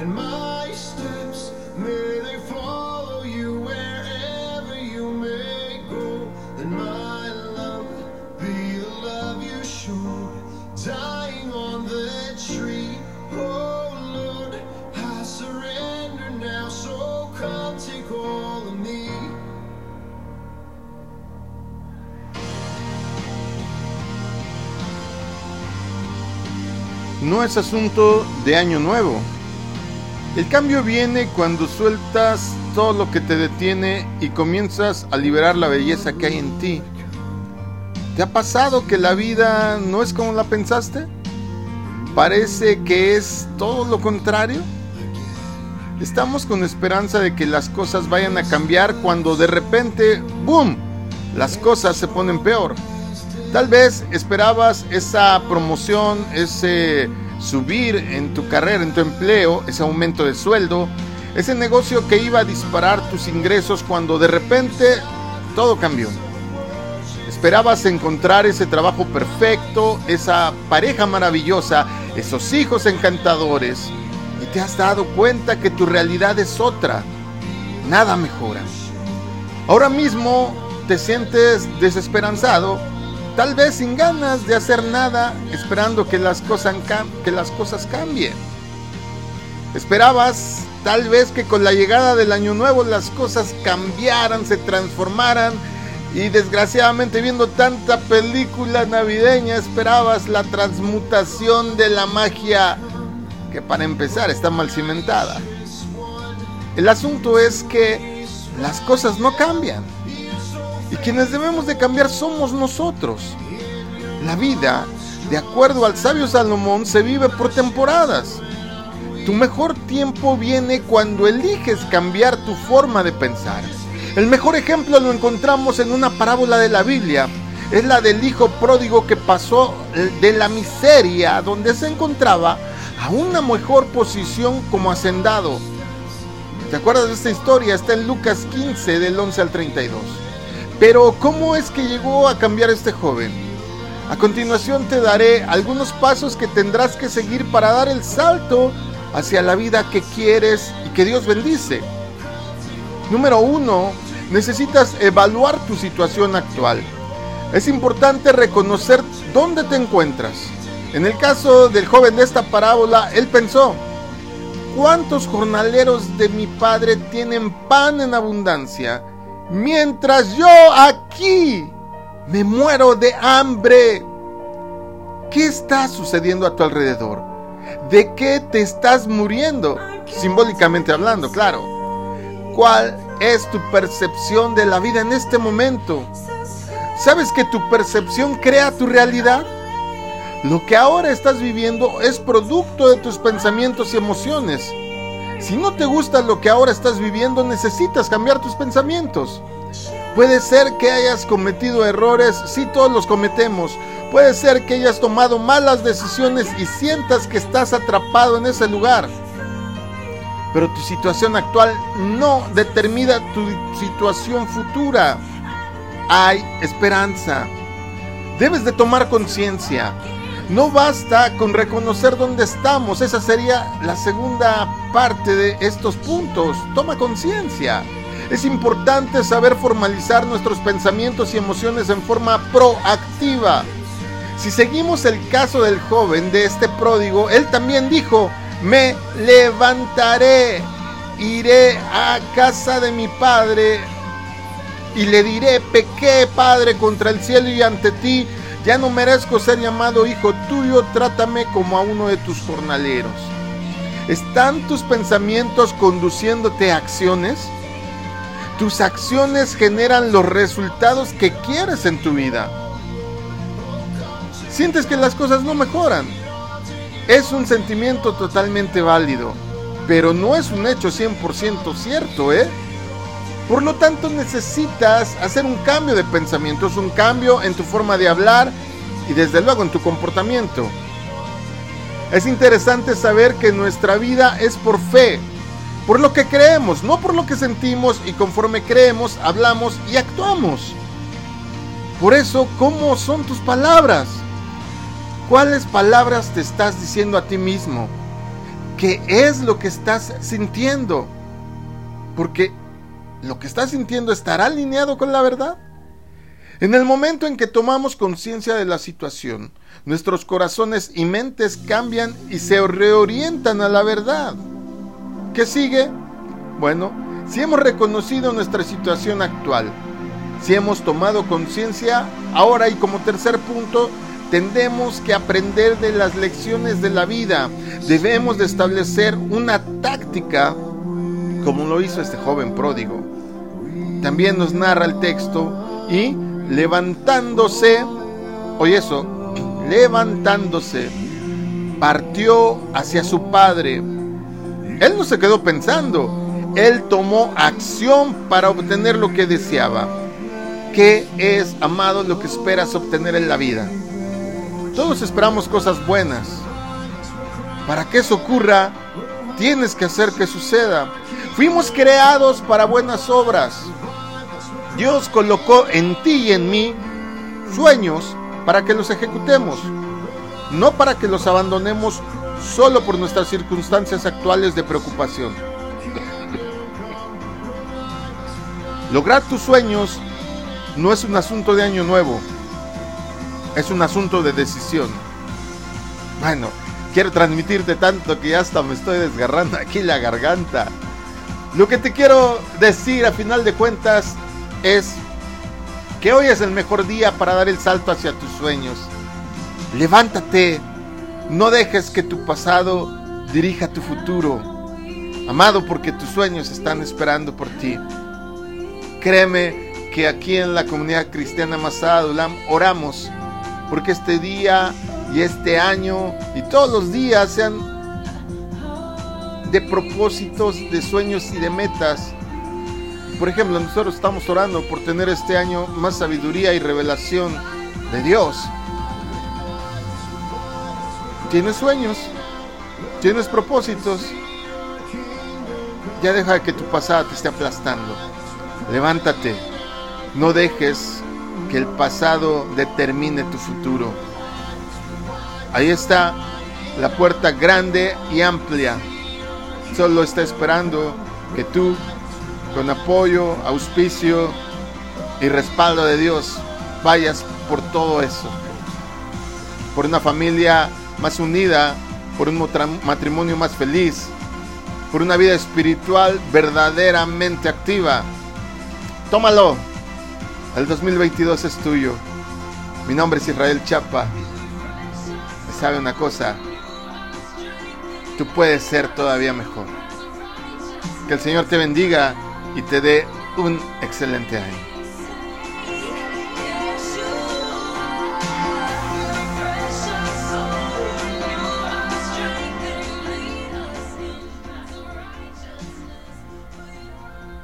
and my No es asunto de año nuevo. El cambio viene cuando sueltas todo lo que te detiene y comienzas a liberar la belleza que hay en ti. ¿Te ha pasado que la vida no es como la pensaste? ¿Parece que es todo lo contrario? Estamos con esperanza de que las cosas vayan a cambiar cuando de repente, ¡boom!, las cosas se ponen peor. Tal vez esperabas esa promoción, ese subir en tu carrera, en tu empleo, ese aumento de sueldo, ese negocio que iba a disparar tus ingresos cuando de repente todo cambió. Esperabas encontrar ese trabajo perfecto, esa pareja maravillosa, esos hijos encantadores y te has dado cuenta que tu realidad es otra. Nada mejora. Ahora mismo te sientes desesperanzado tal vez sin ganas de hacer nada, esperando que las, cosas que las cosas cambien. Esperabas tal vez que con la llegada del año nuevo las cosas cambiaran, se transformaran y desgraciadamente viendo tanta película navideña esperabas la transmutación de la magia que para empezar está mal cimentada. El asunto es que las cosas no cambian. Quienes debemos de cambiar somos nosotros. La vida, de acuerdo al sabio Salomón, se vive por temporadas. Tu mejor tiempo viene cuando eliges cambiar tu forma de pensar. El mejor ejemplo lo encontramos en una parábola de la Biblia. Es la del hijo pródigo que pasó de la miseria donde se encontraba a una mejor posición como hacendado. ¿Te acuerdas de esta historia? Está en Lucas 15 del 11 al 32. Pero ¿cómo es que llegó a cambiar este joven? A continuación te daré algunos pasos que tendrás que seguir para dar el salto hacia la vida que quieres y que Dios bendice. Número uno, necesitas evaluar tu situación actual. Es importante reconocer dónde te encuentras. En el caso del joven de esta parábola, él pensó, ¿cuántos jornaleros de mi padre tienen pan en abundancia? Mientras yo aquí me muero de hambre. ¿Qué está sucediendo a tu alrededor? ¿De qué te estás muriendo? Simbólicamente hablando, claro. ¿Cuál es tu percepción de la vida en este momento? ¿Sabes que tu percepción crea tu realidad? Lo que ahora estás viviendo es producto de tus pensamientos y emociones. Si no te gusta lo que ahora estás viviendo, necesitas cambiar tus pensamientos. Puede ser que hayas cometido errores, sí todos los cometemos. Puede ser que hayas tomado malas decisiones y sientas que estás atrapado en ese lugar. Pero tu situación actual no determina tu situación futura. Hay esperanza. Debes de tomar conciencia. No basta con reconocer dónde estamos, esa sería la segunda parte de estos puntos. Toma conciencia. Es importante saber formalizar nuestros pensamientos y emociones en forma proactiva. Si seguimos el caso del joven de este pródigo, él también dijo, me levantaré, iré a casa de mi padre y le diré, pequé padre contra el cielo y ante ti, ya no merezco ser llamado hijo tuyo, trátame como a uno de tus jornaleros. ¿Están tus pensamientos conduciéndote a acciones? Tus acciones generan los resultados que quieres en tu vida. Sientes que las cosas no mejoran. Es un sentimiento totalmente válido, pero no es un hecho 100% cierto, ¿eh? Por lo tanto, necesitas hacer un cambio de pensamientos, un cambio en tu forma de hablar y desde luego en tu comportamiento. Es interesante saber que nuestra vida es por fe, por lo que creemos, no por lo que sentimos y conforme creemos, hablamos y actuamos. Por eso, ¿cómo son tus palabras? ¿Cuáles palabras te estás diciendo a ti mismo? ¿Qué es lo que estás sintiendo? Porque lo que estás sintiendo estará alineado con la verdad. En el momento en que tomamos conciencia de la situación, nuestros corazones y mentes cambian y se reorientan a la verdad. ¿Qué sigue? Bueno, si hemos reconocido nuestra situación actual, si hemos tomado conciencia, ahora y como tercer punto, tendemos que aprender de las lecciones de la vida. Debemos de establecer una táctica como lo hizo este joven pródigo. También nos narra el texto y levantándose, oye eso, levantándose, partió hacia su padre. Él no se quedó pensando, él tomó acción para obtener lo que deseaba. ¿Qué es, amado, lo que esperas obtener en la vida? Todos esperamos cosas buenas. Para que eso ocurra, tienes que hacer que suceda. Fuimos creados para buenas obras. Dios colocó en ti y en mí sueños para que los ejecutemos, no para que los abandonemos solo por nuestras circunstancias actuales de preocupación. Lograr tus sueños no es un asunto de año nuevo, es un asunto de decisión. Bueno, quiero transmitirte tanto que ya hasta me estoy desgarrando aquí la garganta. Lo que te quiero decir a final de cuentas es que hoy es el mejor día para dar el salto hacia tus sueños. Levántate, no dejes que tu pasado dirija tu futuro. Amado, porque tus sueños están esperando por ti. Créeme que aquí en la comunidad cristiana Masada oramos porque este día y este año y todos los días sean de propósitos, de sueños y de metas por ejemplo, nosotros estamos orando por tener este año más sabiduría y revelación de Dios. Tienes sueños, tienes propósitos. Ya deja que tu pasado te esté aplastando. Levántate. No dejes que el pasado determine tu futuro. Ahí está la puerta grande y amplia. Solo está esperando que tú con apoyo, auspicio y respaldo de Dios, vayas por todo eso. Por una familia más unida, por un matrimonio más feliz, por una vida espiritual verdaderamente activa. Tómalo. El 2022 es tuyo. Mi nombre es Israel Chapa. ¿Sabe una cosa? Tú puedes ser todavía mejor. Que el Señor te bendiga y te dé un excelente año.